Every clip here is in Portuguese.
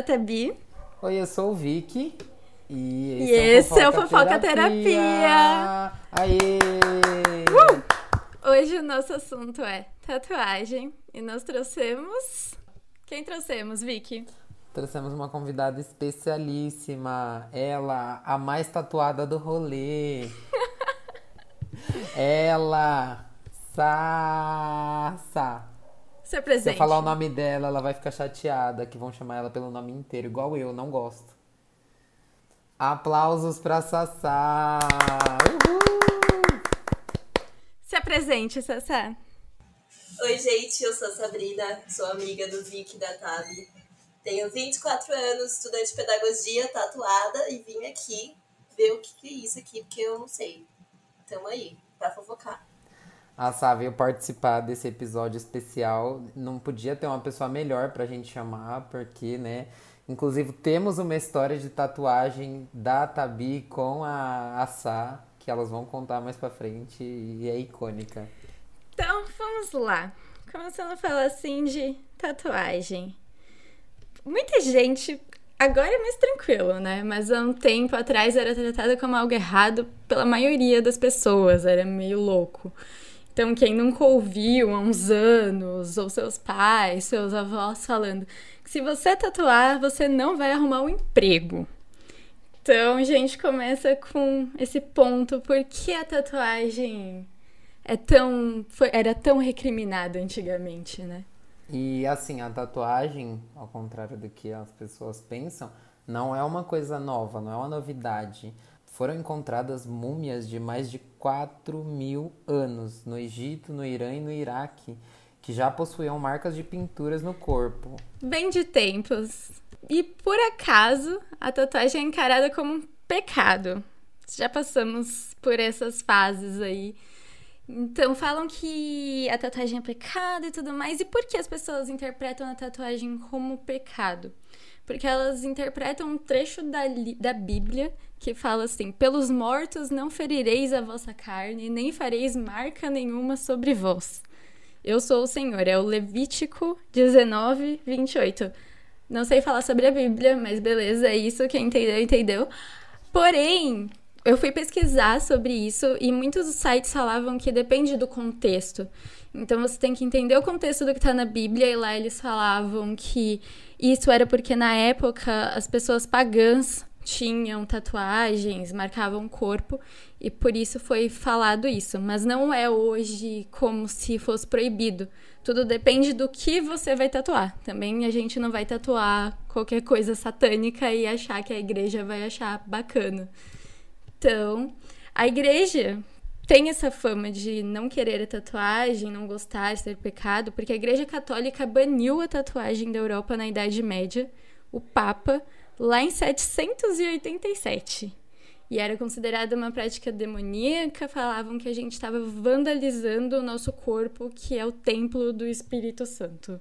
a Tabi. Oi, eu sou o Vicky. E esse, e é, esse o é o Fofoca Terapia. Terapia. Aê! Uh! Hoje o nosso assunto é tatuagem. E nós trouxemos. Quem trouxemos, Vicky? Trouxemos uma convidada especialíssima. Ela, a mais tatuada do rolê. Ela, Sassa. Se apresente. Se eu falar o nome dela, ela vai ficar chateada que vão chamar ela pelo nome inteiro, igual eu, não gosto. Aplausos pra Sassá! Uhul! Se apresente, Sassá. Oi, gente, eu sou a Sabrina, sou amiga do Vic da Tabi. Tenho 24 anos, estudante de pedagogia, tatuada, e vim aqui ver o que é isso aqui, porque eu não sei. Tamo aí, pra fofocar. A Sá veio participar desse episódio especial. Não podia ter uma pessoa melhor pra gente chamar, porque, né? Inclusive, temos uma história de tatuagem da Tabi com a, a Sá, que elas vão contar mais pra frente e é icônica. Então, vamos lá. Começando a falar assim de tatuagem. Muita gente agora é mais tranquilo, né? Mas há um tempo atrás era tratado como algo errado pela maioria das pessoas, era meio louco. Então, quem nunca ouviu há uns anos, ou seus pais, seus avós falando que se você tatuar, você não vai arrumar um emprego. Então, gente começa com esse ponto: por que a tatuagem é tão, foi, era tão recriminada antigamente, né? E assim, a tatuagem, ao contrário do que as pessoas pensam, não é uma coisa nova, não é uma novidade foram encontradas múmias de mais de 4 mil anos no Egito, no Irã e no Iraque, que já possuíam marcas de pinturas no corpo. Bem de tempos. E por acaso, a tatuagem é encarada como um pecado. Já passamos por essas fases aí. Então falam que a tatuagem é pecado e tudo mais. E por que as pessoas interpretam a tatuagem como pecado? Porque elas interpretam um trecho da, da Bíblia que fala assim: Pelos mortos não ferireis a vossa carne, nem fareis marca nenhuma sobre vós. Eu sou o Senhor. É o Levítico 19, 28. Não sei falar sobre a Bíblia, mas beleza, é isso. Quem entendeu, entendeu. Porém, eu fui pesquisar sobre isso e muitos sites falavam que depende do contexto. Então você tem que entender o contexto do que está na Bíblia, e lá eles falavam que isso era porque na época as pessoas pagãs tinham tatuagens, marcavam o corpo e por isso foi falado isso. Mas não é hoje como se fosse proibido. Tudo depende do que você vai tatuar. Também a gente não vai tatuar qualquer coisa satânica e achar que a igreja vai achar bacana. Então, a igreja tem essa fama de não querer a tatuagem, não gostar, ser pecado, porque a igreja católica baniu a tatuagem da Europa na Idade Média. O Papa lá em 787. E era considerada uma prática demoníaca, falavam que a gente estava vandalizando o nosso corpo, que é o templo do Espírito Santo.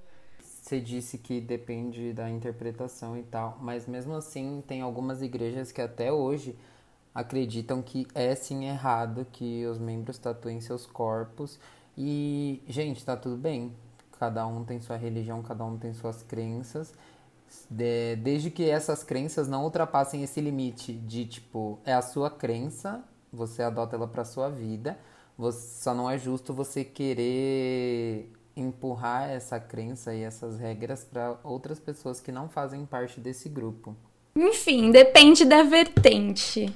Você disse que depende da interpretação e tal, mas mesmo assim tem algumas igrejas que até hoje acreditam que é sim errado que os membros tatuem seus corpos. E, gente, tá tudo bem. Cada um tem sua religião, cada um tem suas crenças. De, desde que essas crenças não ultrapassem esse limite de tipo, é a sua crença, você adota ela para sua vida, você, só não é justo você querer empurrar essa crença e essas regras para outras pessoas que não fazem parte desse grupo. Enfim, depende da vertente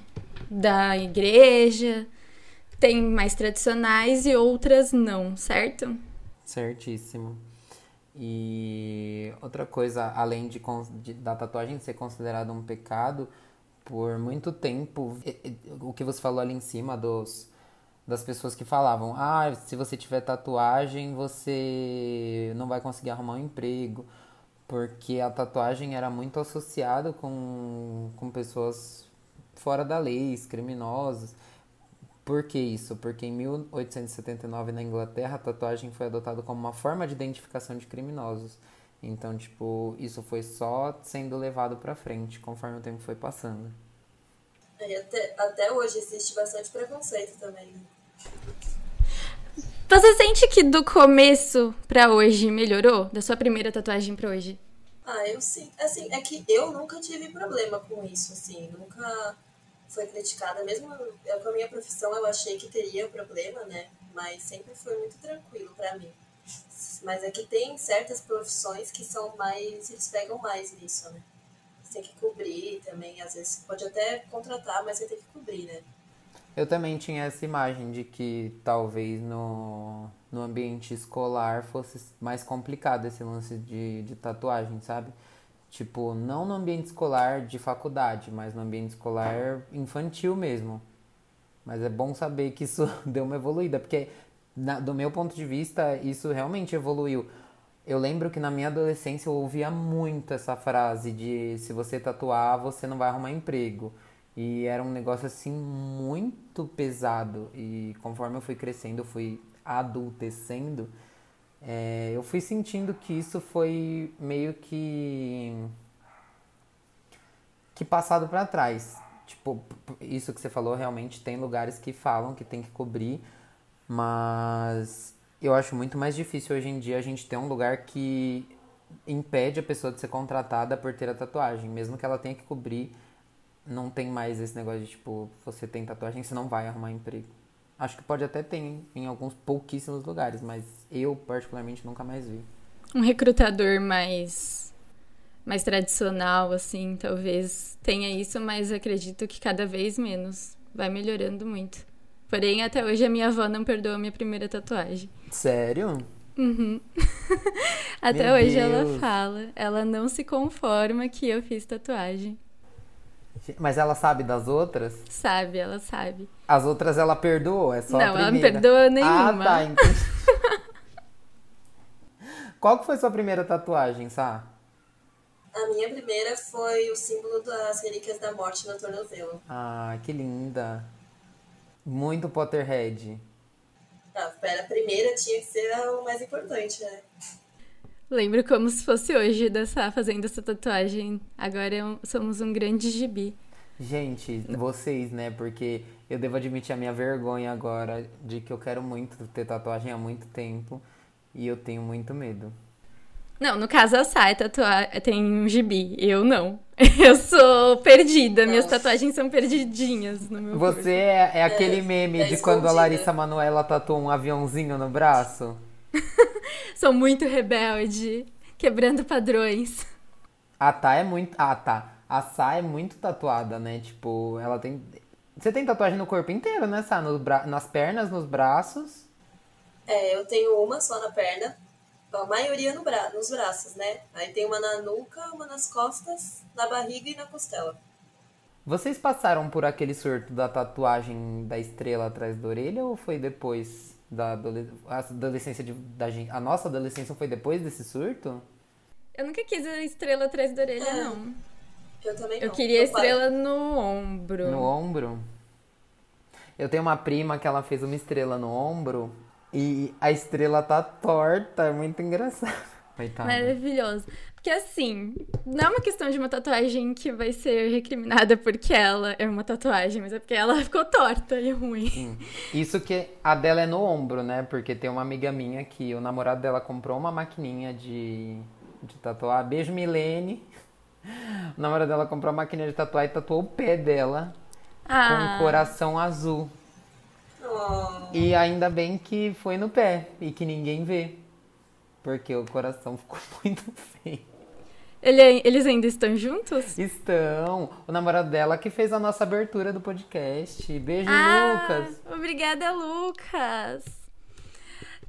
da igreja. Tem mais tradicionais e outras não, certo? Certíssimo. E outra coisa, além de, de, da tatuagem ser considerada um pecado, por muito tempo, o que você falou ali em cima dos, das pessoas que falavam: ah, se você tiver tatuagem, você não vai conseguir arrumar um emprego, porque a tatuagem era muito associada com, com pessoas fora da lei, criminosos. Por que isso? Porque em 1879 na Inglaterra a tatuagem foi adotada como uma forma de identificação de criminosos. Então, tipo, isso foi só sendo levado para frente conforme o tempo foi passando. É, até, até hoje existe bastante preconceito também. Né? Você sente que do começo para hoje melhorou? Da sua primeira tatuagem para hoje? Ah, eu sim. Assim, é que eu nunca tive problema com isso, assim. Nunca foi criticada. Mesmo eu, com a minha profissão, eu achei que teria problema, né? Mas sempre foi muito tranquilo para mim. Mas é que tem certas profissões que são mais. Eles pegam mais nisso, né? Você tem que cobrir também. Às vezes pode até contratar, mas você tem que cobrir, né? Eu também tinha essa imagem de que talvez no, no ambiente escolar fosse mais complicado esse lance de, de tatuagem, sabe? Tipo, não no ambiente escolar de faculdade, mas no ambiente escolar infantil mesmo. Mas é bom saber que isso deu uma evoluída, porque na, do meu ponto de vista, isso realmente evoluiu. Eu lembro que na minha adolescência eu ouvia muito essa frase de se você tatuar, você não vai arrumar emprego. E era um negócio assim muito pesado. E conforme eu fui crescendo, eu fui adultecendo, é, eu fui sentindo que isso foi meio que que passado para trás. Tipo, isso que você falou, realmente tem lugares que falam que tem que cobrir, mas eu acho muito mais difícil hoje em dia a gente ter um lugar que impede a pessoa de ser contratada por ter a tatuagem, mesmo que ela tenha que cobrir, não tem mais esse negócio de tipo, você tem tatuagem, você não vai arrumar emprego. Acho que pode até ter em, em alguns pouquíssimos lugares, mas eu particularmente nunca mais vi. Um recrutador mais mais tradicional, assim, talvez tenha isso, mas acredito que cada vez menos. Vai melhorando muito. Porém, até hoje a minha avó não perdoa a minha primeira tatuagem. Sério? Uhum. até Meu hoje Deus. ela fala. Ela não se conforma que eu fiz tatuagem. Mas ela sabe das outras? Sabe, ela sabe. As outras ela perdoou? É só não, a primeira? ela não perdoa nenhuma. Ah, tá, entendi. Qual que foi sua primeira tatuagem, Sá? A minha primeira foi o símbolo das relíquias da morte no tornozelo. Ah, que linda. Muito Potterhead. Ah, pera, a primeira tinha que ser o mais importante, né? Lembro como se fosse hoje dessa, fazendo essa tatuagem. Agora é somos um grande gibi. Gente, vocês, né? Porque eu devo admitir a minha vergonha agora de que eu quero muito ter tatuagem há muito tempo e eu tenho muito medo. Não, no caso a Sai tatuar, tem um gibi, eu não. Eu sou perdida, Nossa. minhas tatuagens são perdidinhas no meu Você é, é, aquele meme é, de quando a Larissa Manoela tatuou um aviãozinho no braço? Sou muito rebelde, quebrando padrões. A Tá é muito. Ah, tá. A Sá é muito tatuada, né? Tipo, ela tem. Você tem tatuagem no corpo inteiro, né, Sá? Bra... Nas pernas, nos braços. É, eu tenho uma só na perna. A maioria no bra... nos braços, né? Aí tem uma na nuca, uma nas costas, na barriga e na costela. Vocês passaram por aquele surto da tatuagem da estrela atrás da orelha ou foi depois? Da adolescência de, da gente. A nossa adolescência foi depois desse surto? Eu nunca quis a estrela atrás da orelha, é. não. Eu também não. Eu queria a estrela no ombro. No ombro? Eu tenho uma prima que ela fez uma estrela no ombro e a estrela tá torta, é muito engraçado. Coitada. Maravilhoso. Porque assim, não é uma questão de uma tatuagem que vai ser recriminada porque ela é uma tatuagem, mas é porque ela ficou torta e ruim. Sim. Isso que a dela é no ombro, né? Porque tem uma amiga minha que o namorado dela comprou uma maquininha de, de tatuar. Beijo, Milene. O namorado dela comprou uma maquininha de tatuar e tatuou o pé dela ah. com um coração azul. Oh. E ainda bem que foi no pé e que ninguém vê. Porque o coração ficou muito feio. Ele, eles ainda estão juntos? Estão. O namorado dela que fez a nossa abertura do podcast. Beijo, ah, Lucas. Obrigada, Lucas.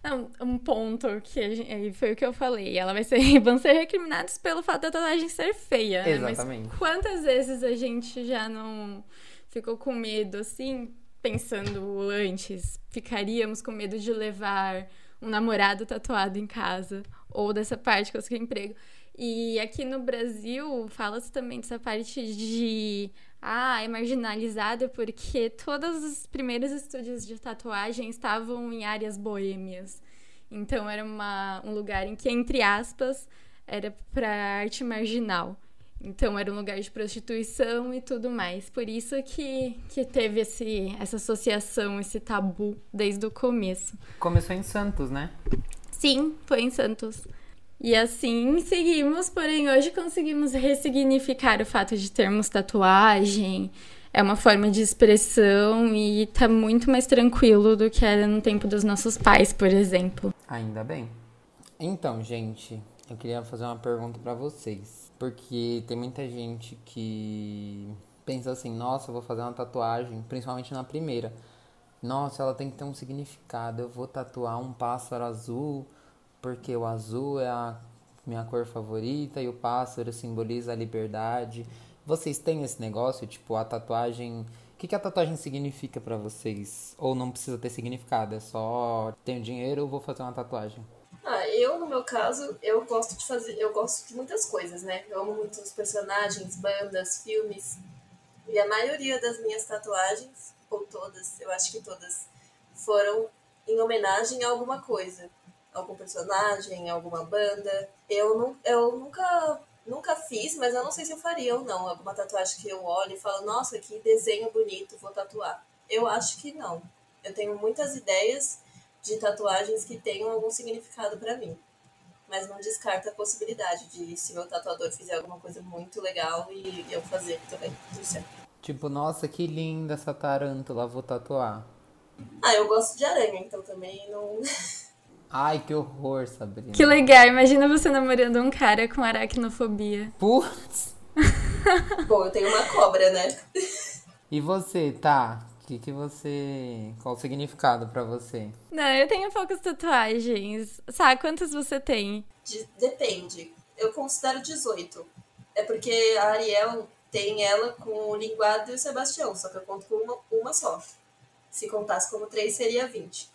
Não, um ponto que foi o que eu falei. Ela vai ser, vão ser recriminados pelo fato da tatuagem ser feia. Né? Exatamente. Mas quantas vezes a gente já não ficou com medo, assim, pensando antes? Ficaríamos com medo de levar um namorado tatuado em casa ou dessa parte que eu consegui emprego. E aqui no Brasil fala-se também dessa parte de ah, é marginalizada porque todos os primeiros estúdios de tatuagem estavam em áreas boêmias. Então era uma, um lugar em que, entre aspas, era para arte marginal. Então era um lugar de prostituição e tudo mais. Por isso que, que teve esse, essa associação, esse tabu desde o começo. Começou em Santos, né? Sim, foi em Santos. E assim seguimos, porém hoje conseguimos ressignificar o fato de termos tatuagem. É uma forma de expressão e tá muito mais tranquilo do que era no tempo dos nossos pais, por exemplo. Ainda bem. Então, gente, eu queria fazer uma pergunta para vocês. Porque tem muita gente que pensa assim, nossa, eu vou fazer uma tatuagem, principalmente na primeira. Nossa, ela tem que ter um significado. Eu vou tatuar um pássaro azul, porque o azul é a minha cor favorita e o pássaro simboliza a liberdade. Vocês têm esse negócio, tipo, a tatuagem. O que, que a tatuagem significa para vocês? Ou não precisa ter significado? É só tenho dinheiro, vou fazer uma tatuagem. Ah, eu, no meu caso, eu gosto de fazer. Eu gosto de muitas coisas, né? Eu amo muitos personagens, bandas, filmes. E a maioria das minhas tatuagens, ou todas, eu acho que todas, foram em homenagem a alguma coisa. Algum personagem, alguma banda. Eu, não, eu nunca, nunca fiz, mas eu não sei se eu faria ou não. Alguma tatuagem que eu olho e falo, nossa, que desenho bonito, vou tatuar. Eu acho que não. Eu tenho muitas ideias de tatuagens que tenham algum significado para mim. Mas não descarta a possibilidade de, se meu tatuador fizer alguma coisa muito legal e eu fazer também, tudo certo. Tipo, nossa, que linda essa tarântula, vou tatuar. Ah, eu gosto de aranha, então também não. Ai, que horror, Sabrina. Que legal, imagina você namorando um cara com aracnofobia. Putz! Bom, eu tenho uma cobra, né? E você, tá? O que, que você. Qual o significado para você? Não, eu tenho poucas tatuagens. Sabe quantas você tem? De- depende. Eu considero 18. É porque a Ariel tem ela com o Linguado e o Sebastião, só que eu conto com uma, uma só. Se contasse como três, seria 20.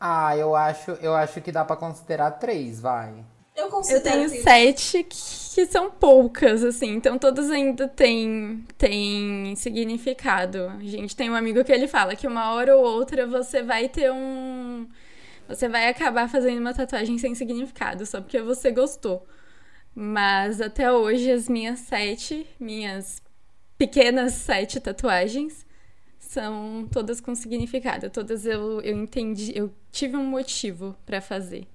Ah, eu acho, eu acho que dá pra considerar três, vai. Eu Eu tenho que- sete que são poucas, assim, então todas ainda têm, têm significado. A gente tem um amigo que ele fala que uma hora ou outra você vai ter um. Você vai acabar fazendo uma tatuagem sem significado, só porque você gostou. Mas até hoje as minhas sete, minhas pequenas sete tatuagens são todas com significado. Todas eu, eu entendi, eu tive um motivo pra fazer.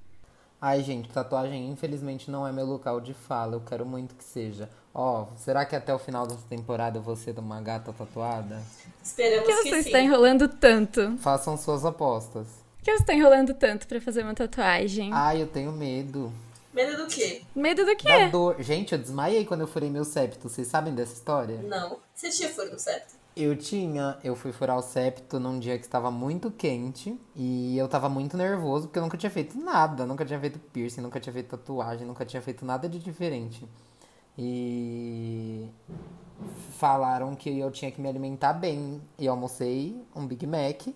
Ai, gente, tatuagem infelizmente não é meu local de fala. Eu quero muito que seja. Ó, será que até o final dessa temporada eu vou ser uma gata tatuada? Esperamos Por que que, você sim. está enrolando tanto? Façam suas apostas. Por que você está enrolando tanto pra fazer uma tatuagem? Ai, eu tenho medo. Medo do quê? Medo do Da quê? dor. Gente, eu desmaiei quando eu furei meu septo. Vocês sabem dessa história? Não. Você tinha furo no septo? Eu tinha, eu fui furar o septo num dia que estava muito quente e eu tava muito nervoso porque eu nunca tinha feito nada, nunca tinha feito piercing, nunca tinha feito tatuagem, nunca tinha feito nada de diferente. E falaram que eu tinha que me alimentar bem. E eu almocei um Big Mac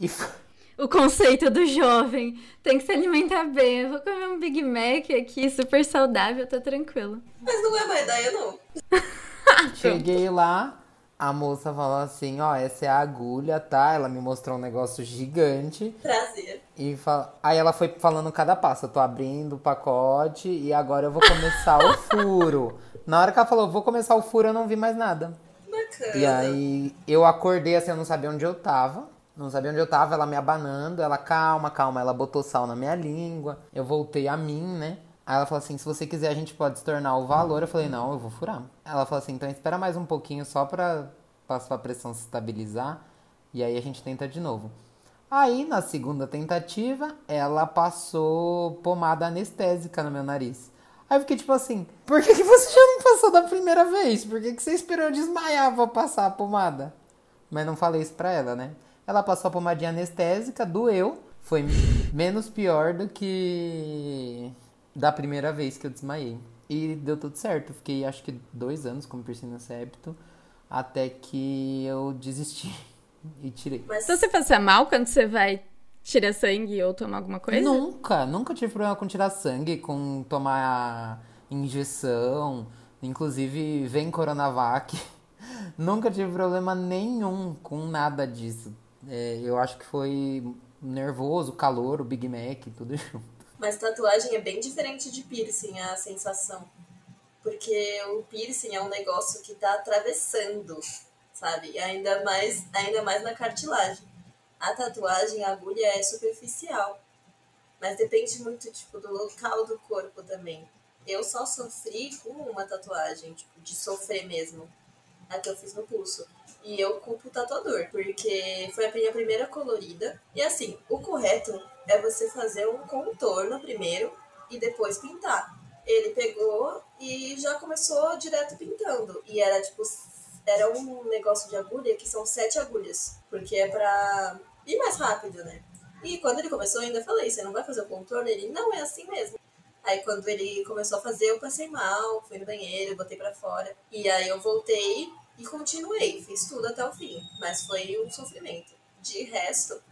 e O conceito do jovem tem que se alimentar bem. Eu vou comer um Big Mac aqui, super saudável, tá tranquilo. Mas não é má ideia, não. cheguei lá, a moça falou assim, ó, essa é a agulha, tá? Ela me mostrou um negócio gigante. Prazer. E fala... Aí ela foi falando cada passo. Eu tô abrindo o pacote e agora eu vou começar o furo. Na hora que ela falou, vou começar o furo, eu não vi mais nada. Bacana. E aí eu acordei assim, eu não sabia onde eu tava. Não sabia onde eu tava, ela me abanando. Ela, calma, calma. Ela botou sal na minha língua. Eu voltei a mim, né? Aí ela falou assim: se você quiser, a gente pode se tornar o valor. Eu falei: não, eu vou furar. Ela falou assim: então espera mais um pouquinho só pra, pra sua pressão se estabilizar. E aí a gente tenta de novo. Aí, na segunda tentativa, ela passou pomada anestésica no meu nariz. Aí eu fiquei tipo assim, por que, que você já não passou da primeira vez? Por que, que você esperou desmaiar pra passar a pomada? Mas não falei isso pra ela, né? Ela passou a pomadinha anestésica, doeu. Foi menos pior do que da primeira vez que eu desmaiei. E deu tudo certo. Eu Fiquei acho que dois anos com piercing no septo. Até que eu desisti e tirei. Mas Então você passa mal quando você vai tirar sangue ou tomar alguma coisa? Nunca, nunca tive problema com tirar sangue, com tomar injeção. Inclusive, vem Coronavac. nunca tive problema nenhum com nada disso. É, eu acho que foi nervoso, calor, o Big Mac, tudo junto. Mas tatuagem é bem diferente de piercing, a sensação. Porque o piercing é um negócio que tá atravessando, sabe? E ainda mais, ainda mais na cartilagem. A tatuagem, a agulha é superficial. Mas depende muito, tipo, do local do corpo também. Eu só sofri com uma tatuagem, tipo, de sofrer mesmo. A que eu fiz no pulso. E eu culpo o tatuador, porque foi a minha primeira colorida. E assim, o correto é você fazer um contorno primeiro e depois pintar. Ele pegou e já começou direto pintando. E era tipo, era um negócio de agulha que são sete agulhas, porque é pra ir mais rápido, né? E quando ele começou, eu ainda falei: você não vai fazer o contorno? Ele, não, é assim mesmo. Aí quando ele começou a fazer, eu passei mal, fui no banheiro, botei para fora. E aí eu voltei e continuei, fiz tudo até o fim. Mas foi um sofrimento. De resto,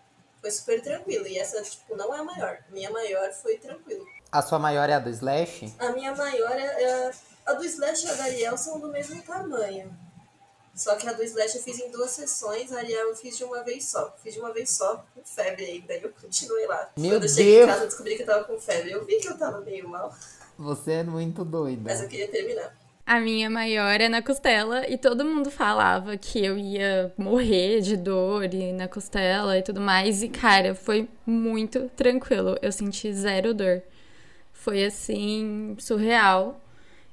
foi super tranquilo. E essa, tipo, não é a maior. Minha maior foi tranquilo. A sua maior é a do Slash? A minha maior é. é a do Slash e a da Ariel são do mesmo tamanho. Só que a do Slash eu fiz em duas sessões, a Ariel eu fiz de uma vez só. Fiz de uma vez só, com febre ainda. Eu continuei lá. Meu Quando eu Deus. cheguei em casa, eu descobri que eu tava com febre. Eu vi que eu tava meio mal, Você é muito doida. mas eu queria terminar. A minha maior é na costela e todo mundo falava que eu ia morrer de dor e na costela e tudo mais. E, cara, foi muito tranquilo. Eu senti zero dor. Foi assim, surreal.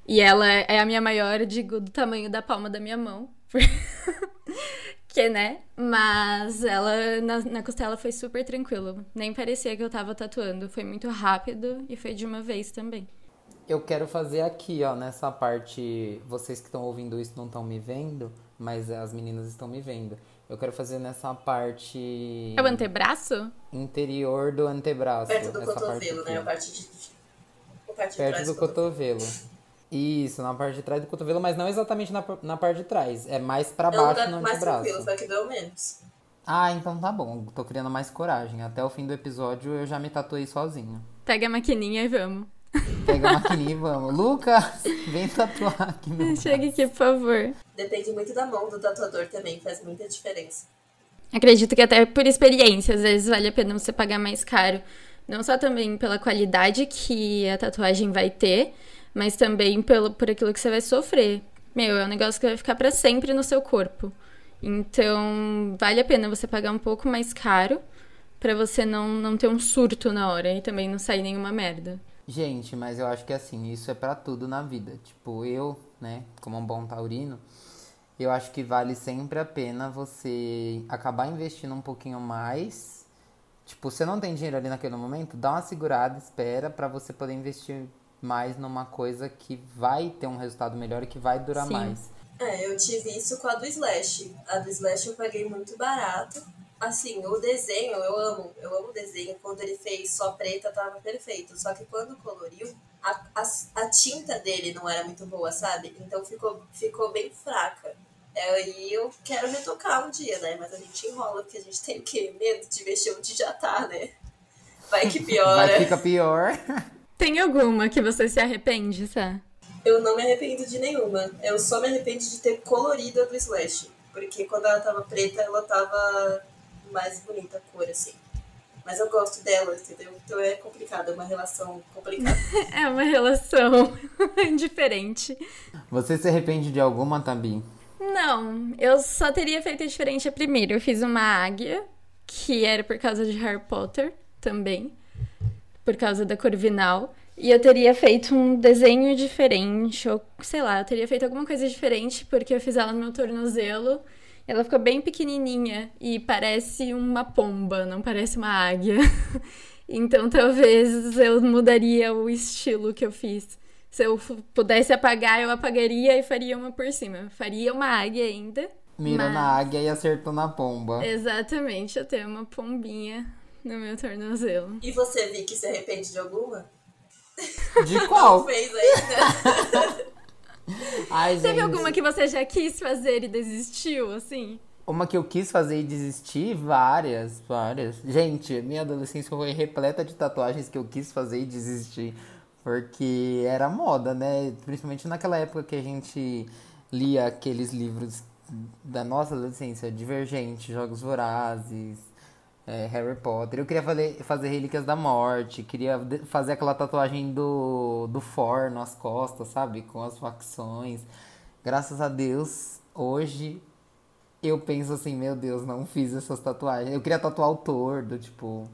E ela é a minha maior, digo, do tamanho da palma da minha mão. que, né? Mas ela na, na costela foi super tranquilo. Nem parecia que eu tava tatuando. Foi muito rápido e foi de uma vez também. Eu quero fazer aqui, ó, nessa parte. Vocês que estão ouvindo isso não estão me vendo, mas as meninas estão me vendo. Eu quero fazer nessa parte É o antebraço? interior do antebraço. Perto do cotovelo, parte né? A parte de. A parte de Perto trás do cotovelo. Isso, na parte de trás do cotovelo, mas não exatamente na, na parte de trás. É mais pra É um baixo lugar no mais antebraço. tranquilo, foi a que doeu menos. Ah, então tá bom. Tô criando mais coragem. Até o fim do episódio eu já me tatuei sozinho. Pega a maquininha e vamos. Pega a maquininha e vamos. Lucas, vem tatuar aqui meu Chega aqui, por favor. Depende muito da mão do tatuador também, faz muita diferença. Acredito que até por experiência, às vezes vale a pena você pagar mais caro. Não só também pela qualidade que a tatuagem vai ter, mas também pelo, por aquilo que você vai sofrer. Meu, é um negócio que vai ficar pra sempre no seu corpo. Então, vale a pena você pagar um pouco mais caro pra você não, não ter um surto na hora e também não sair nenhuma merda. Gente, mas eu acho que assim, isso é pra tudo na vida. Tipo, eu, né, como um bom taurino, eu acho que vale sempre a pena você acabar investindo um pouquinho mais. Tipo, você não tem dinheiro ali naquele momento, dá uma segurada, espera pra você poder investir mais numa coisa que vai ter um resultado melhor e que vai durar Sim. mais. É, eu tive isso com a do Slash. A do Slash eu paguei muito barato. Assim, o desenho, eu amo, eu amo o desenho. Quando ele fez só preta, tava perfeito. Só que quando coloriu, a, a, a tinta dele não era muito boa, sabe? Então ficou, ficou bem fraca. É, e eu quero retocar um dia, né? Mas a gente enrola, porque a gente tem o quê? Medo de mexer onde já tá, né? Vai que piora. Vai ficar pior. Tem alguma que você se arrepende, Sá? Eu não me arrependo de nenhuma. Eu só me arrependo de ter colorido a do Slash. Porque quando ela tava preta, ela tava mais bonita a cor, assim. Mas eu gosto dela, entendeu? Então é complicado, é uma relação complicada. É uma relação diferente. Você se arrepende de alguma, Tabi? Não, eu só teria feito diferente a primeira. Eu fiz uma águia, que era por causa de Harry Potter também, por causa da Corvinal. E eu teria feito um desenho diferente, ou sei lá, eu teria feito alguma coisa diferente, porque eu fiz ela no meu tornozelo. Ela ficou bem pequenininha e parece uma pomba, não parece uma águia. Então talvez eu mudaria o estilo que eu fiz. Se eu pudesse apagar, eu apagaria e faria uma por cima. Faria uma águia ainda. Mirou Mas- na águia e acertou na pomba. Exatamente, eu tenho uma pombinha no meu tornozelo. E você, Vicky, se arrepende de alguma? De Não qual? fez ainda? Ai, Teve gente. alguma que você já quis fazer e desistiu, assim? Uma que eu quis fazer e desistir, várias, várias. Gente, minha adolescência foi repleta de tatuagens que eu quis fazer e desistir. Porque era moda, né? Principalmente naquela época que a gente lia aqueles livros da nossa adolescência, Divergente, Jogos Vorazes, é, Harry Potter. Eu queria fazer, fazer Relíquias da Morte, queria fazer aquela tatuagem do, do For nas costas, sabe? Com as facções. Graças a Deus, hoje eu penso assim, meu Deus, não fiz essas tatuagens. Eu queria tatuar o tordo, tipo.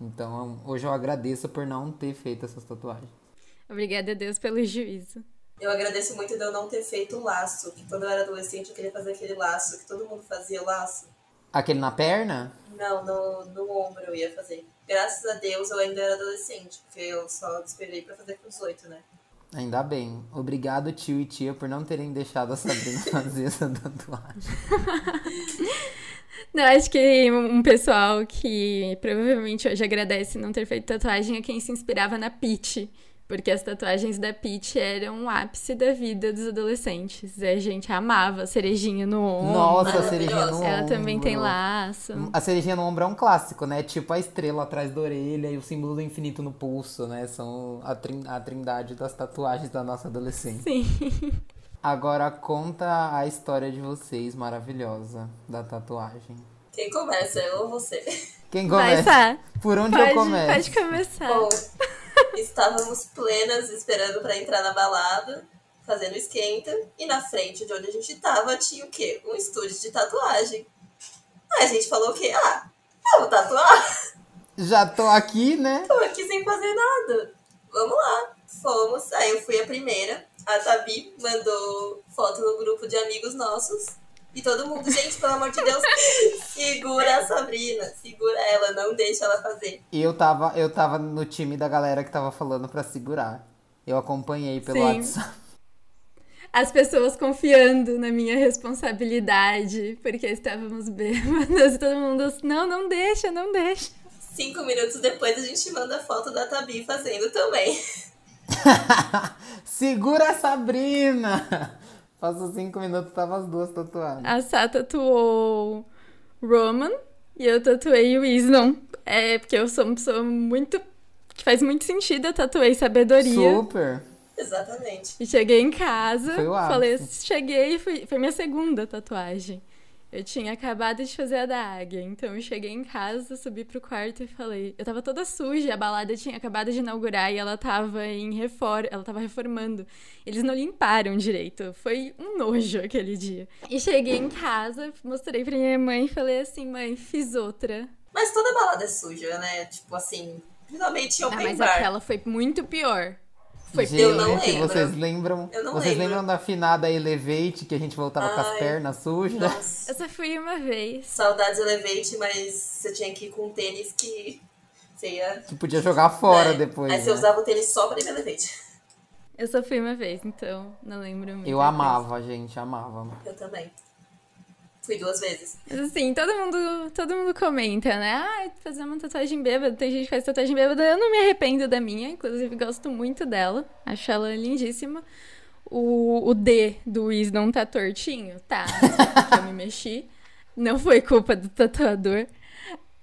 Então, hoje eu agradeço por não ter feito essas tatuagens. Obrigada a Deus pelo juízo. Eu agradeço muito de eu não ter feito o laço, que quando eu era adolescente eu queria fazer aquele laço, que todo mundo fazia laço. Aquele na perna? Não, no, no ombro eu ia fazer. Graças a Deus eu ainda era adolescente, porque eu só esperei pra fazer com 18, né? Ainda bem. Obrigado, tio e tia, por não terem deixado a Sabrina fazer essa tatuagem. Não, acho que um pessoal que provavelmente hoje agradece não ter feito tatuagem é quem se inspirava na Peach. Porque as tatuagens da Peach eram o ápice da vida dos adolescentes. A gente amava a cerejinha no ombro. Nossa, a cerejinha no ombro. Ela também tem laço. A cerejinha no ombro é um clássico, né? Tipo a estrela atrás da orelha e o símbolo do infinito no pulso, né? São a, trin a trindade das tatuagens da nossa adolescência. Sim. Agora conta a história de vocês maravilhosa da tatuagem. Quem começa, eu ou você? Quem começa? Vai, Por onde pode, eu começo? Pode começar. Bom, estávamos plenas esperando pra entrar na balada, fazendo esquenta, e na frente de onde a gente tava tinha o quê? Um estúdio de tatuagem. Aí a gente falou o quê? Ah, eu vou tatuar. Já tô aqui, né? Tô aqui sem fazer nada. Vamos lá. Fomos. Aí eu fui a primeira. A Tabi mandou foto no grupo de amigos nossos. E todo mundo, gente, pelo amor de Deus, segura a Sabrina, segura ela, não deixa ela fazer. E eu tava, eu tava no time da galera que tava falando pra segurar. Eu acompanhei pelo Sim. WhatsApp. As pessoas confiando na minha responsabilidade, porque estávamos bêbadas e todo mundo, não, não deixa, não deixa. Cinco minutos depois a gente manda a foto da Tabi fazendo também. Segura a Sabrina! Passou cinco minutos, tava as duas tatuadas. A Sá tatuou Roman e eu tatuei o Wisdom. É, porque eu sou uma pessoa muito. que faz muito sentido, eu tatuei sabedoria. Super! Exatamente. E cheguei em casa, Foi o ápice. falei, cheguei e fui, foi minha segunda tatuagem. Eu tinha acabado de fazer a da águia, então eu cheguei em casa, subi pro quarto e falei, eu tava toda suja, a balada tinha acabado de inaugurar e ela tava em refor, ela tava reformando. Eles não limparam direito, foi um nojo aquele dia. E cheguei em casa, mostrei pra minha mãe e falei assim, mãe, fiz outra. Mas toda balada é suja, né? Tipo assim, principalmente em Ah, mas bar. aquela foi muito pior. Foi Gente, eu não lembro. vocês lembram? Eu não vocês lembro. lembram da finada Elevate que a gente voltava com as Ai. pernas sujas? Nossa. Eu só fui uma vez. Saudades Elevate, mas você tinha que ir com um tênis que você ia. Que podia jogar fora né? depois. Aí você né? usava o tênis só pra ir no Elevate. Eu só fui uma vez, então não lembro muito. Eu amava, gente, amava. Eu também. Fui duas vezes. Assim, todo mundo, todo mundo comenta, né? Ah, fazer uma tatuagem bêbada. Tem gente que faz tatuagem bêbada. Eu não me arrependo da minha, inclusive gosto muito dela. Acho ela lindíssima. O, o D do Wisdom tá tortinho? Tá, eu me mexi. Não foi culpa do tatuador.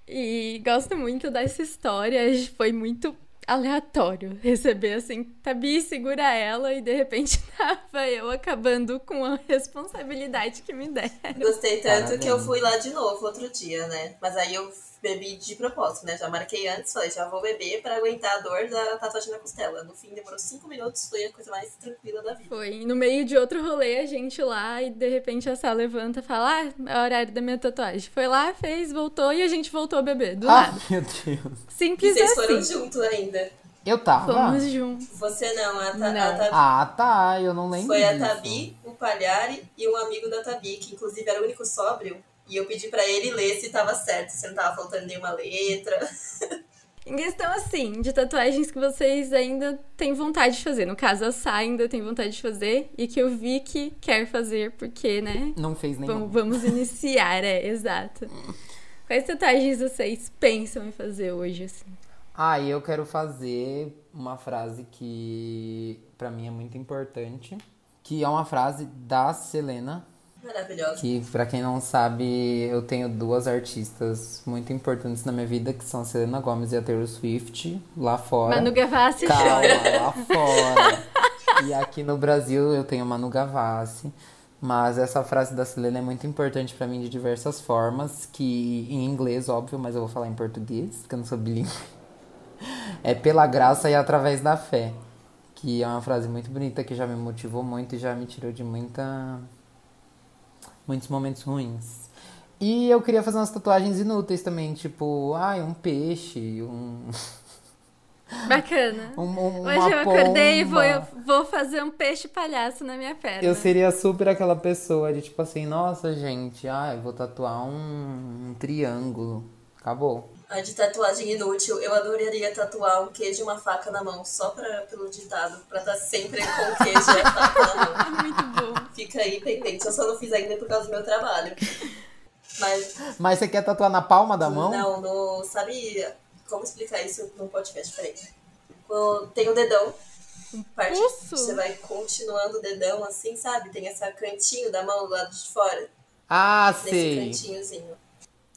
E gosto muito dessa história. Foi muito aleatório receber assim, Tabi, segura ela, e de repente tava eu acabando com a responsabilidade que me deram. Gostei tanto Parabéns. que eu fui lá de novo outro dia, né? Mas aí eu bebi de propósito, né? Já marquei antes, falei, já vou beber pra aguentar a dor da tatuagem na costela. No fim, demorou cinco minutos, foi a coisa mais tranquila da vida. Foi no meio de outro rolê, a gente lá, e de repente a Sá levanta e fala: Ah, é o horário da minha tatuagem. Foi lá, fez, voltou e a gente voltou a beber, do Ah, nada. meu Deus. E Simples vocês foram assim. juntos ainda. Eu tava? Fomos juntos. Você não, a, ta Não. a Tabi. Ah, tá. Eu não lembro Foi a disso. Tabi, o Palhari e um amigo da Tabi, que inclusive era o único sóbrio. E eu pedi pra ele ler se tava certo, se não tava faltando nenhuma letra. Em questão assim, de tatuagens que vocês ainda têm vontade de fazer. No caso, a Sá ainda tem vontade de fazer e que eu vi que quer fazer, porque, né? Não fez nenhum. Vamos, vamos iniciar, é, exato. Quais tatuagens vocês pensam em fazer hoje, assim? Ah, e eu quero fazer uma frase que pra mim é muito importante, que é uma frase da Selena, Maravilhosa. que pra quem não sabe, eu tenho duas artistas muito importantes na minha vida, que são a Selena Gomez e a Taylor Swift, lá fora. Manu Gavassi Calma, lá fora. E aqui no Brasil eu tenho Manu Gavassi. Mas essa frase da Selena é muito importante pra mim de diversas formas, que em inglês, óbvio, mas eu vou falar em português, porque eu não sou bilíngue. É pela graça e através da fé. Que é uma frase muito bonita que já me motivou muito e já me tirou de muita muitos momentos ruins. E eu queria fazer umas tatuagens inúteis também, tipo, ai, um peixe, um. Bacana. um, um Hoje uma eu acordei e vou, vou fazer um peixe palhaço na minha perna. Eu seria super aquela pessoa de tipo assim, nossa gente, ai, vou tatuar um, um triângulo. Acabou. A de tatuagem inútil, eu adoraria tatuar um queijo e uma faca na mão, só pra, pelo ditado, pra estar sempre com o queijo e a faca na mão. Muito bom. Fica aí pendente, eu só não fiz ainda por causa do meu trabalho. Mas Mas você quer tatuar na palma da mão? Não, no. Sabe como explicar isso no podcast? Peraí. Tem o dedão. Parte, pulso? Você vai continuando o dedão assim, sabe? Tem esse cantinho da mão do lado de fora. Ah, Nesse sei. cantinhozinho.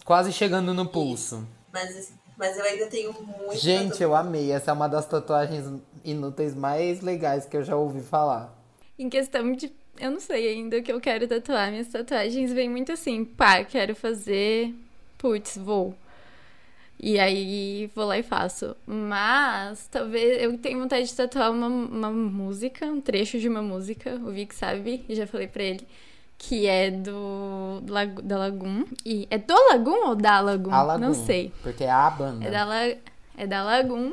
Quase chegando no pulso. Mas, mas eu ainda tenho muito. Gente, eu amei. Essa é uma das tatuagens inúteis mais legais que eu já ouvi falar. Em questão de. Eu não sei ainda o que eu quero tatuar. Minhas tatuagens vêm muito assim, pá, quero fazer. Putz, vou. E aí vou lá e faço. Mas talvez eu tenho vontade de tatuar uma, uma música, um trecho de uma música. O Vic sabe, e já falei pra ele. Que é do. Da Lagoon. E é do Lagoon ou da Lagoon? A Lagoon. Não sei. Porque é a banda. É da, La... é da Lagoon.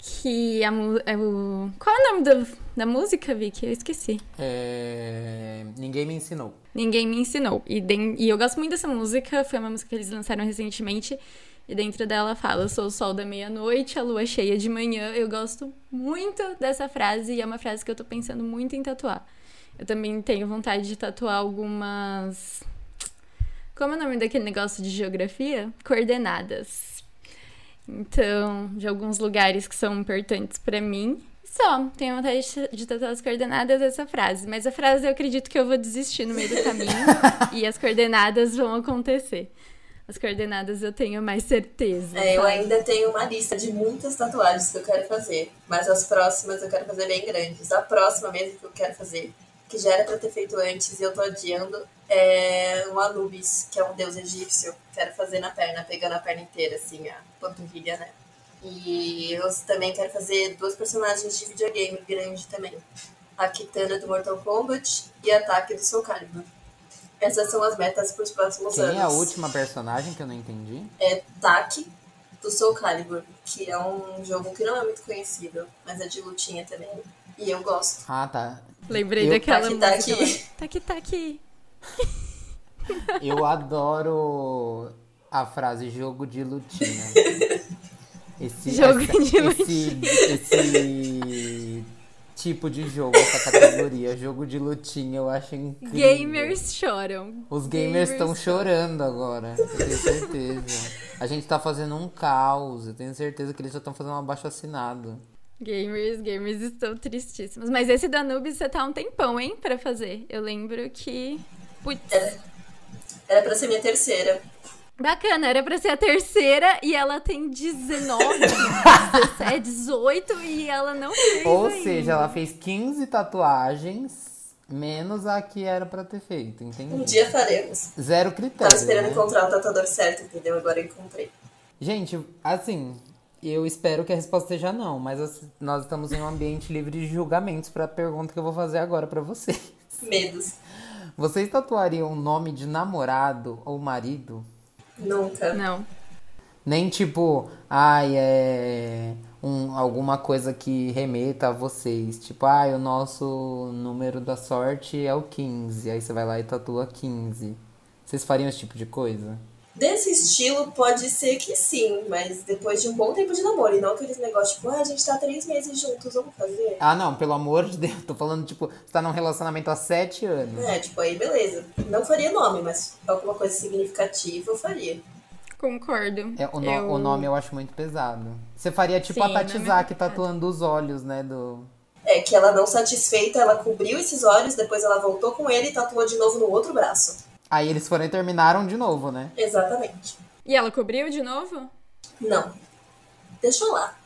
Que a é o... Qual é o nome da, da música, Vicky? Eu esqueci. É, Ninguém me ensinou. Ninguém me ensinou. E, den- e eu gosto muito dessa música. Foi uma música que eles lançaram recentemente. E dentro dela fala: sou o sol da meia-noite, a lua cheia de manhã. Eu gosto muito dessa frase e é uma frase que eu tô pensando muito em tatuar. Eu também tenho vontade de tatuar algumas. Como é o nome daquele negócio de geografia? Coordenadas. Então, de alguns lugares que são importantes pra mim. Só, tenho vontade de- tatuar as coordenadas dessa frase. Mas a frase eu acredito que eu vou desistir no meio do caminho. e as coordenadas vão acontecer. As coordenadas eu tenho mais certeza. É, eu ainda tenho uma lista de muitas tatuagens que eu quero fazer. Mas as próximas eu quero fazer bem grandes. A próxima mesmo que eu quero fazer, que já era pra ter feito antes e eu tô adiando, é um Anubis, que é um deus egípcio. Quero fazer na perna, pegando a perna inteira, assim, a panturrilha, né? E eu também quero fazer duas personagens de videogame grande também. A Kitana do Mortal Kombat e a Ataque do Soul Calibur. Essas são as metas para os próximos Quem anos é a última personagem que eu não entendi? é Tak do Soul Calibur, que é um jogo que não é muito conhecido, mas é de lutinha também. E eu gosto. Ah, tá. Lembrei Eu- daquela Tá aqui, tá música. Tá aqui, tá aqui. Eu adoro a frase jogo de lutinha. Esse, Jogo essa- de esse, esse tipo de jogo, essa categoria, jogo de lutinha, eu acho incrível. Gamers choram. Os gamers estão chorando agora, eu tenho certeza. A gente tá fazendo um caos, eu tenho certeza que eles já estão fazendo um abaixo assinado. Gamers, gamers estão tristíssimos. Mas esse da Anubis você tá um tempão, hein, pra fazer. Eu lembro que. Putz, Era pra ser minha terceira. bacana, era pra ser a terceira e ela tem 19, 17, 18 e ela não fez. Ou ainda. seja, ela fez 15 tatuagens, menos a que era pra ter feito, Um entendi? dia faremos. Zero Tava critério. esperando né? encontrar o tatuador certo, entendeu? Agora eu encontrei. Gente, assim, eu espero que a resposta seja não, mas nós estamos em um ambiente livre de julgamentos pra pergunta que eu vou fazer agora pra vocês. Medos. Vocês tatuariam o nome de namorado ou marido? Nunca. Não. Nem tipo, ai, é um, alguma coisa que remeta a vocês. Tipo, ai, o nosso número da sorte é o 15. Aí você vai lá e tatua 15. Vocês fariam esse tipo de coisa? Desse estilo, pode ser que sim, mas depois de um bom tempo de namoro. E não aqueles negócios, tipo, ah, a gente tá três meses juntos, vamos fazer. Ah, não, pelo amor de Deus. Tô falando, tipo, você tá num relacionamento há 7 anos. É, tipo, aí beleza. Não faria nome, mas alguma coisa significativa eu faria. Concordo. É, o, no- Eu- o nome eu acho muito pesado. Você faria tipo Sim, a é Tatizaki complicado. tatuando os olhos, né? Do... É que ela não satisfeita, ela cobriu esses olhos, depois ela voltou com ele e tatuou de novo no outro braço. Aí eles foram e terminaram de novo, né? Exatamente. E ela cobriu de novo? Não. Deixa lá.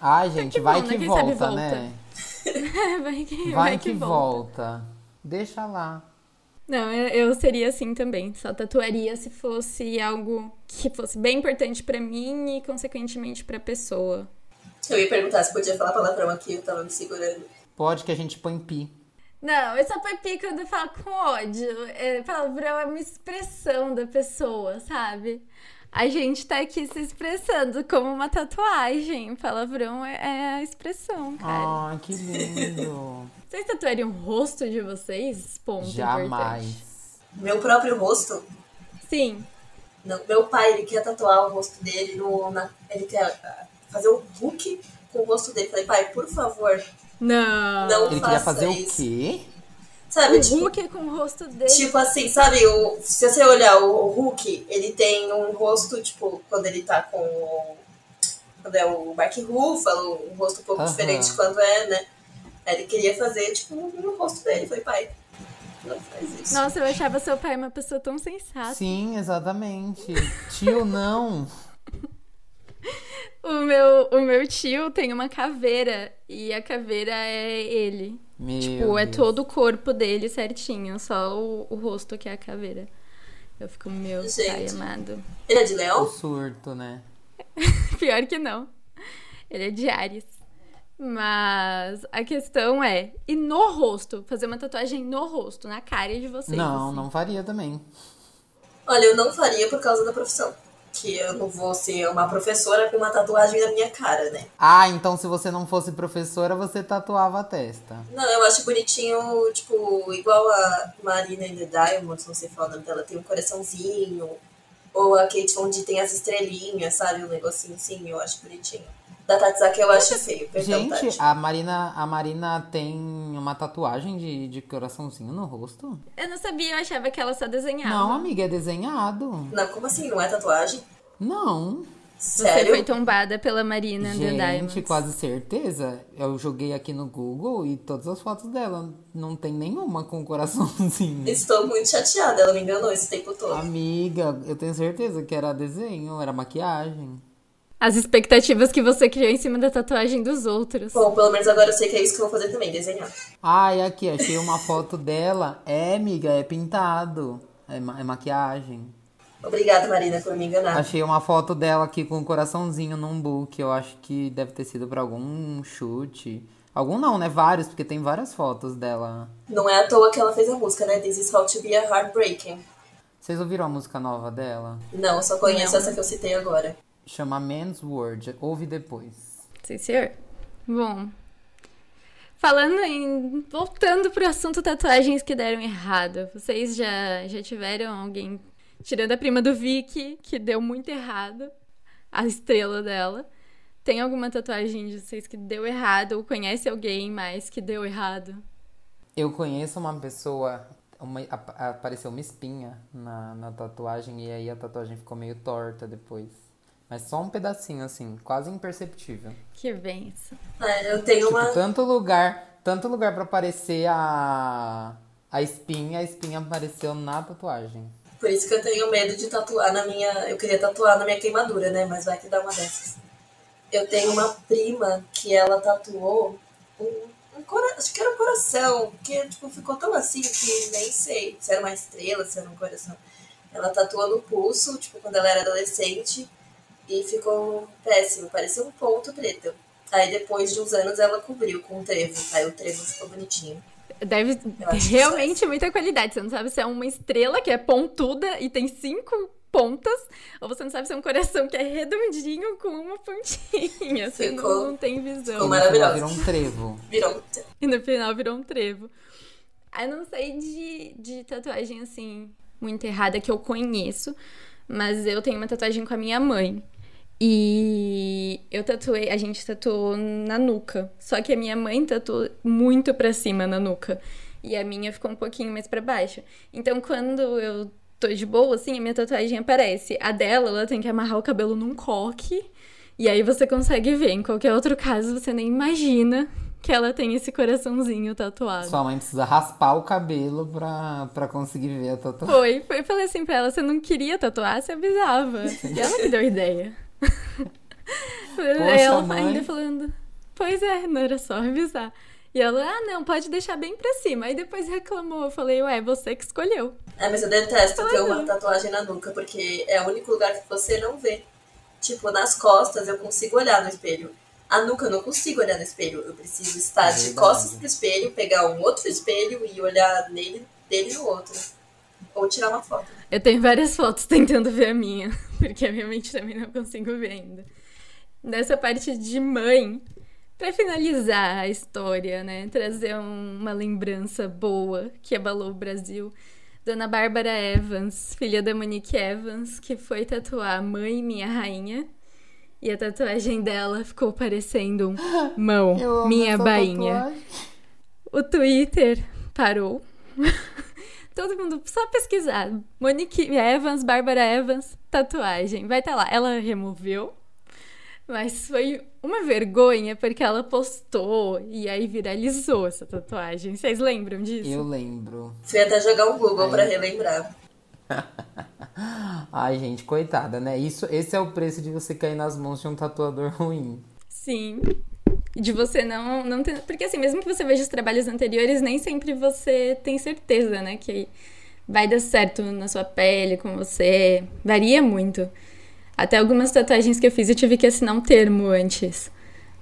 Ai, gente, que vai bom, que né? Volta, volta. né? vai que, Vai que volta. Deixa lá. Não, eu, eu seria assim também. Só tatuaria se fosse algo que fosse bem importante pra mim e, consequentemente, pra pessoa. Eu ia perguntar se podia falar palavrão aqui, eu tava me segurando. Pode que a gente põe pi. Não, essa foi quando fala com ódio. É, palavrão é uma expressão da pessoa, sabe? A gente tá aqui se expressando como uma tatuagem. Palavrão é, é a expressão, cara. Ai, que lindo. Vocês tatuariam o rosto de vocês? Ponto Jamais. importante. Meu próprio rosto. Sim. Não, meu pai, ele quer tatuar o rosto dele no. na- ele quer ah, fazer um Hulk com o rosto dele. Falei, pai, por favor, Não. Não. Ele queria fazer isso. o quê? sabe? O tipo, Hulk com o rosto dele. Tipo assim, sabe, o, se você olhar o, o Hulk, ele tem um rosto, tipo, quando ele tá com o. Quando é o Mark Ruffalo, um rosto um pouco Aham. diferente de quando é, né? Aí ele queria fazer, tipo, no rosto dele. Falei, pai, não faz isso. Nossa, eu achava seu pai uma pessoa tão sensata. Sim, exatamente. Tio, não. O meu, o meu tio tem uma caveira e a caveira é ele. Meu tipo, é Deus. todo o corpo dele certinho, só o, o rosto que é a caveira. Eu fico, meu pai Gente. amado. Ele é de O leão? surto, né? Pior que não. Ele é de Ares. Mas a questão é, e no rosto? Fazer uma tatuagem no rosto, na cara de vocês. não, assim. não faria também. Olha, eu não faria por causa da profissão. Que eu não vou ser uma professora com uma tatuagem na minha cara, né? Ah, então se você não fosse professora, você tatuava a testa. Não, eu acho bonitinho, tipo, igual a Marina in the Diamonds, não sei falar o nome dela, tem um coraçãozinho. Ou a Kate onde tem as estrelinhas, sabe? Um negocinho assim, eu acho bonitinho. Da Tatsaki eu acho feio, perdão, Gente, Tati. a Marina, a Marina tem uma tatuagem de, de coraçãozinho no rosto? Eu não sabia, eu achava que ela só desenhava. Não, amiga, é desenhado. Não, como assim? Não é tatuagem? Não. Você Sério? foi tombada pela Marina and the Diamonds. Gente, quase certeza. Eu joguei aqui no Google e todas as fotos dela não tem nenhuma com coraçãozinho. Estou muito chateada, ela me enganou esse tempo todo. Amiga, eu tenho certeza que era desenho, era maquiagem. As expectativas que você criou em cima da tatuagem dos outros. Bom, pelo menos agora eu sei que é isso que eu vou fazer também, desenhar. Ai, aqui, achei uma foto dela. É, amiga, é pintado. É, ma- é maquiagem. Obrigada, Marina, por me enganar. Achei uma foto dela aqui com um coraçãozinho num book. Eu acho que deve ter sido pra algum chute. Algum não, né? Vários, porque tem várias fotos dela. Não é à toa que ela fez a música, né? This is how to be a heartbreaking. Vocês ouviram a música nova dela? Não, eu só conheço Não. essa que eu citei agora. Chama Man's World. Ouve depois. Sim, senhor. Bom. Falando em. Voltando pro assunto tatuagens que deram errado. Vocês já, já tiveram alguém. Tirando a prima do Vicky, que deu muito errado. A estrela dela. Tem alguma tatuagem de vocês que deu errado? Ou conhece alguém mais que deu errado? Eu conheço uma pessoa. Uma, ap- apareceu uma espinha na, na tatuagem e aí a tatuagem ficou meio torta depois. Mas só um pedacinho, assim, quase imperceptível. Que benção. É, eu tenho Tipo, uma. tanto lugar, tanto lugar para aparecer a, a espinha, a espinha apareceu na tatuagem. Por isso que eu tenho medo de tatuar na minha. Eu queria tatuar na minha queimadura, né? Mas vai que dá uma dessas. Eu tenho uma prima que ela tatuou um, um cora... acho que era um coração, que tipo, ficou tão assim que nem sei se era uma estrela, se era um coração. Ela tatuou no pulso, tipo, quando ela era adolescente, e ficou péssimo, parecia um ponto preto. Aí depois de uns anos ela cobriu com um trevo, aí o trevo ficou bonitinho. Deve realmente muita qualidade. Você não sabe se é uma estrela que é pontuda e tem cinco pontas, ou você não sabe se é um coração que é redondinho com uma pontinha. Você Ficou- não tem ficou visão. Maravilhosa. final Virou um trevo. Virou um trevo. E no final virou um trevo. Eu não sei de, de tatuagem assim, muito errada que eu conheço, mas eu tenho uma tatuagem com a minha mãe. E eu tatuei, a gente tatuou na nuca. Só que a minha mãe tatuou muito pra cima na nuca. E a minha ficou um pouquinho mais pra baixo. Então quando eu tô de boa, assim, a minha tatuagem aparece. A dela, ela tem que amarrar o cabelo num coque. E aí você consegue ver. Em qualquer outro caso, você nem imagina que ela tem esse coraçãozinho tatuado. Sua mãe precisa raspar o cabelo pra, pra conseguir ver a tatuagem. Foi, foi. Eu falei assim pra ela: você não queria tatuar? Você avisava. E ela me deu ideia. Ela mãe. ainda falando: pois é, não era só avisar. E ela, ah, não, pode deixar bem pra cima. Aí depois reclamou. Eu falei, ué, você que escolheu. É, mas eu detesto Ah, ter não. uma tatuagem na nuca, porque é o único lugar que você não vê. Tipo, nas costas eu consigo olhar no espelho. A nuca eu não consigo olhar no espelho. Eu preciso estar de costas pro espelho, pegar um outro espelho e olhar nele, dele no outro. Ou tirar uma foto. Eu tenho várias fotos tentando ver a minha, porque a minha mente também não consigo ver ainda. Nessa parte de mãe, pra finalizar a história, né? Trazer um- uma lembrança boa que abalou o Brasil. Dona Bárbara Evans, filha da Monique Evans, que foi tatuar Mãe Minha Rainha. E a tatuagem dela ficou parecendo um mão, minha bainha. tatuagem. O Twitter parou. Todo mundo só pesquisar. Monique Evans, Bárbara Evans, tatuagem. Vai estar lá. Ela removeu. Mas foi uma vergonha porque ela postou e aí viralizou essa tatuagem. Vocês lembram disso? Eu lembro. Fui até jogar um Google Ai. pra relembrar. Ai, gente, coitada, né? Isso, esse é o preço de você cair nas mãos de um tatuador ruim. Sim. De você não, não ter. Porque assim, mesmo que você veja os trabalhos anteriores, nem sempre você tem certeza, né? Que vai dar certo na sua pele, com você. Varia muito. Até algumas tatuagens que eu fiz, eu tive que assinar um termo antes.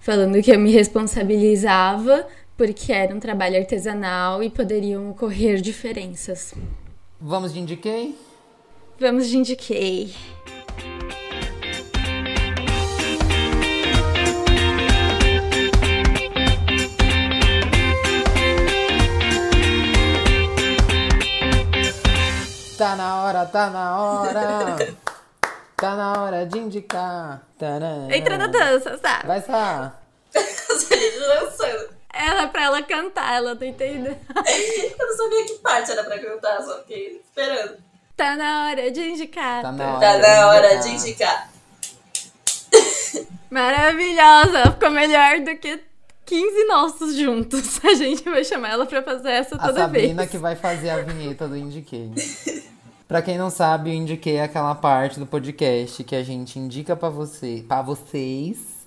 Falando que eu me responsabilizava porque era um trabalho artesanal e poderiam ocorrer diferenças. Vamos de indiquei? Vamos de indiquei. Tá na hora, tá na hora. tá na hora de indicar. Entra na dança, sabe? Vai, Sá. Dançando. Ela pra ela cantar, ela não entendeu. Eu não sabia que parte era pra cantar, só fiquei esperando. Tá na hora de indicar. Tá na hora. Tá na hora de indicar. Maravilhosa! Ficou melhor do que 15 nossos juntos. A gente vai chamar ela pra fazer essa A toda Sabrina vez. que vai fazer a vinheta do Indiquei. Pra quem não sabe, o Indiquei aquela parte do podcast que a gente indica pra você, para vocês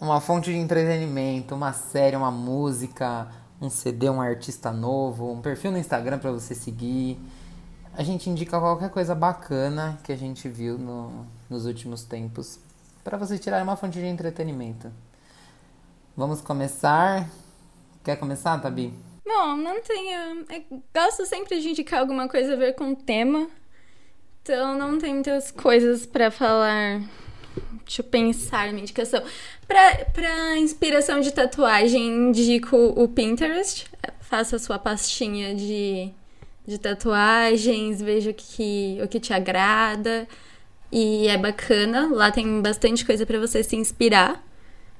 uma fonte de entretenimento, uma série, uma música, um CD, um artista novo, um perfil no Instagram pra você seguir. A gente indica qualquer coisa bacana que a gente viu no- nos últimos tempos pra você tirar uma fonte de entretenimento. Vamos começar? Quer começar, Tabi? Bom, não tenho. eu gosto sempre de indicar alguma coisa a ver com o tema. Então não tem muitas coisas pra falar. Deixa eu pensar minha indicação. Pra, pra inspiração de tatuagem, indico o Pinterest. Faça a sua pastinha de, de tatuagens, veja o que, o que te agrada. E é bacana. Lá tem bastante coisa pra você se inspirar.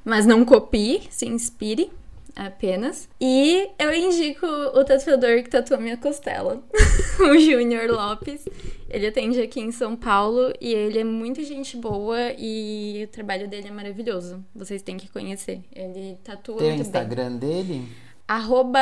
Mas não copie, se inspire apenas. E eu indico o tatuador que tatua minha costela, o Júnior Lopes. Ele atende aqui em São Paulo e ele é muito gente boa e o trabalho dele é maravilhoso. Vocês têm que conhecer. Ele tatua Tem o muito bem. Instagram dele? Arroba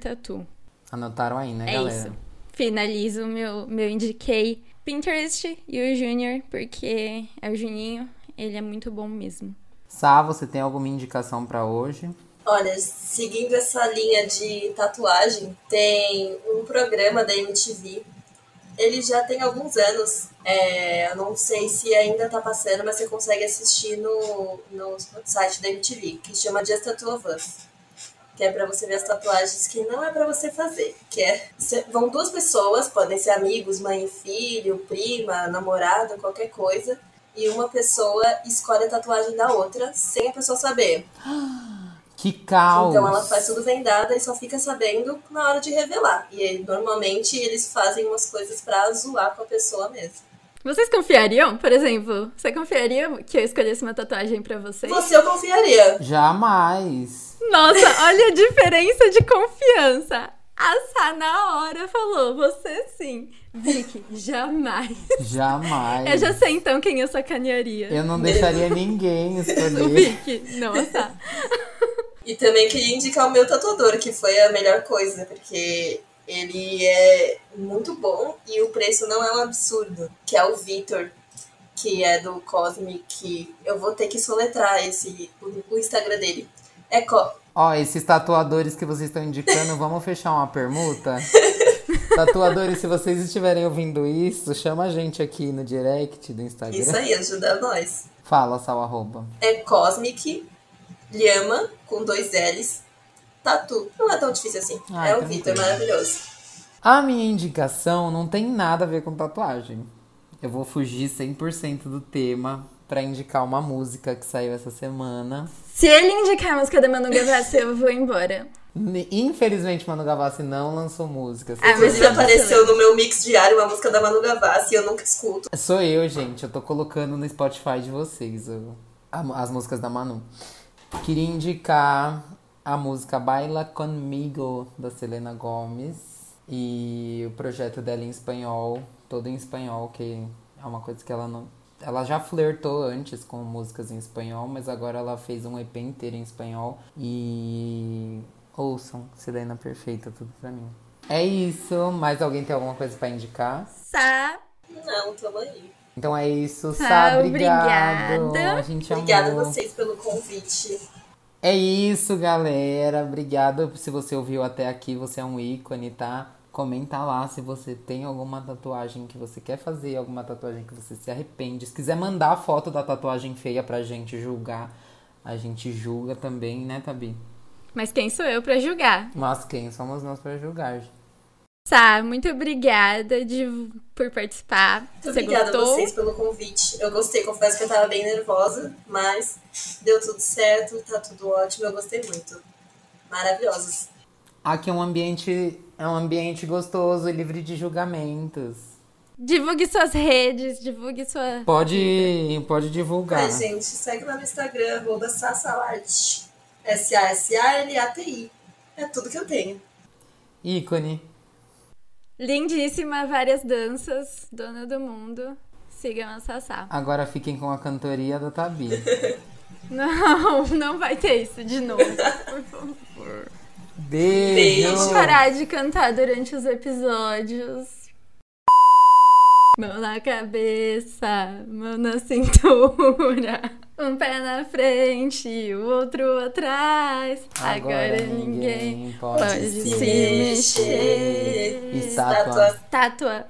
Tatu. Anotaram aí, né, É galera? isso. Finalizo o meu, meu indiquei Pinterest e o Júnior, porque é o Juninho. Ele é muito bom mesmo. Sá, você tem alguma indicação pra hoje? Olha, seguindo essa linha de tatuagem, tem um programa da MTV. Ele já tem alguns anos. É, eu não sei se ainda tá passando, mas você consegue assistir no, no site da MTV, que chama Just Tattoo of Us. Que é pra você ver as tatuagens que não é pra você fazer. Que é. vão duas pessoas, podem ser amigos, mãe e filho, prima, namorado, qualquer coisa. E uma pessoa escolhe a tatuagem da outra sem a pessoa saber. Que caos! Então ela faz tudo vendada e só fica sabendo na hora de revelar. E aí, normalmente eles fazem umas coisas pra zoar com a pessoa mesmo. Vocês confiariam? Por exemplo, você confiaria que eu escolhesse uma tatuagem pra vocês? Você eu confiaria. Jamais! Nossa, olha a diferença de confiança. A Sá na hora falou, você sim. Vicky, jamais. Jamais! Eu já sei então quem eu sacanearia. Eu não deixaria ninguém O escolher. Vicky, não a Sá. E também queria indicar o meu tatuador, que foi a melhor coisa, porque ele é muito bom e o preço não é um absurdo, que é o Vitor, que é do Cosmic. Eu vou ter que soletrar esse, o, o Instagram dele. É co Ó, esses tatuadores que vocês estão indicando, vamos fechar uma permuta? Tatuadores, se vocês estiverem ouvindo isso, chama a gente aqui no direct do Instagram. Isso aí, ajuda nós. Fala, sal arroba. É Cosmic Lhama, com dois L's. Tatu. Não é tão difícil assim. Ah, é o. Vitor, maravilhoso. A minha indicação não tem nada a ver com tatuagem. Eu vou fugir 100% do tema pra indicar uma música que saiu essa semana. Se ele indicar a música da Manu Gavassi, eu vou embora. Infelizmente, Manu Gavassi não lançou música. Ah, mas Inclusive eu apareceu no meu mix diário uma música da Manu Gavassi e eu nunca escuto. Sou eu, gente. Eu tô colocando no Spotify de vocês a- as músicas da Manu. Queria indicar a música Baila Conmigo, da Selena Gomes. E o projeto dela em espanhol, todo em espanhol, que é uma coisa que ela não. Ela já flertou antes com músicas em espanhol, mas agora ela fez um EP inteiro em espanhol. E. Ouçam, Selena Perfeita, tudo pra mim. É isso. Mais alguém tem alguma coisa pra indicar? Sá. Não, tamo aí. Então é isso, Tá, Sá, obrigado. obrigada. A gente Obrigada a amou. vocês pelo convite. É isso, galera. Obrigado se você ouviu até aqui. Você é um ícone, tá? Comenta lá se você tem alguma tatuagem que você quer fazer, alguma tatuagem que você se arrepende. Se quiser mandar a foto da tatuagem feia pra gente julgar, a gente julga também, né, Tabi? Mas quem sou eu pra julgar? Mas quem somos nós pra julgar? Sá, muito obrigada de, por participar. Muito Você obrigada a gostou? vocês pelo convite. Eu gostei, confesso que eu tava bem nervosa, mas deu tudo certo, tá tudo ótimo, eu gostei muito. Maravilhosos. Aqui é um ambiente, é um ambiente gostoso e livre de julgamentos. Divulgue suas redes, divulgue sua. Pode, pode divulgar. Ai, gente, segue lá no Instagram, arroba Sassalati. S-A-S-A-L-A-T-I. É tudo que eu tenho. Ícone. Lindíssima, várias danças, dona do mundo. Sigam a Sassá. Agora fiquem com a cantoria da Tabi. Não, não vai ter isso de novo, por favor. Beijo! Beijo. Vamos parar de cantar durante os episódios. Mão na cabeça, mão na cintura. Um pé na frente, o outro atrás. Agora, ninguém pode pode se se mexer. mexer. Estátua. Tátua.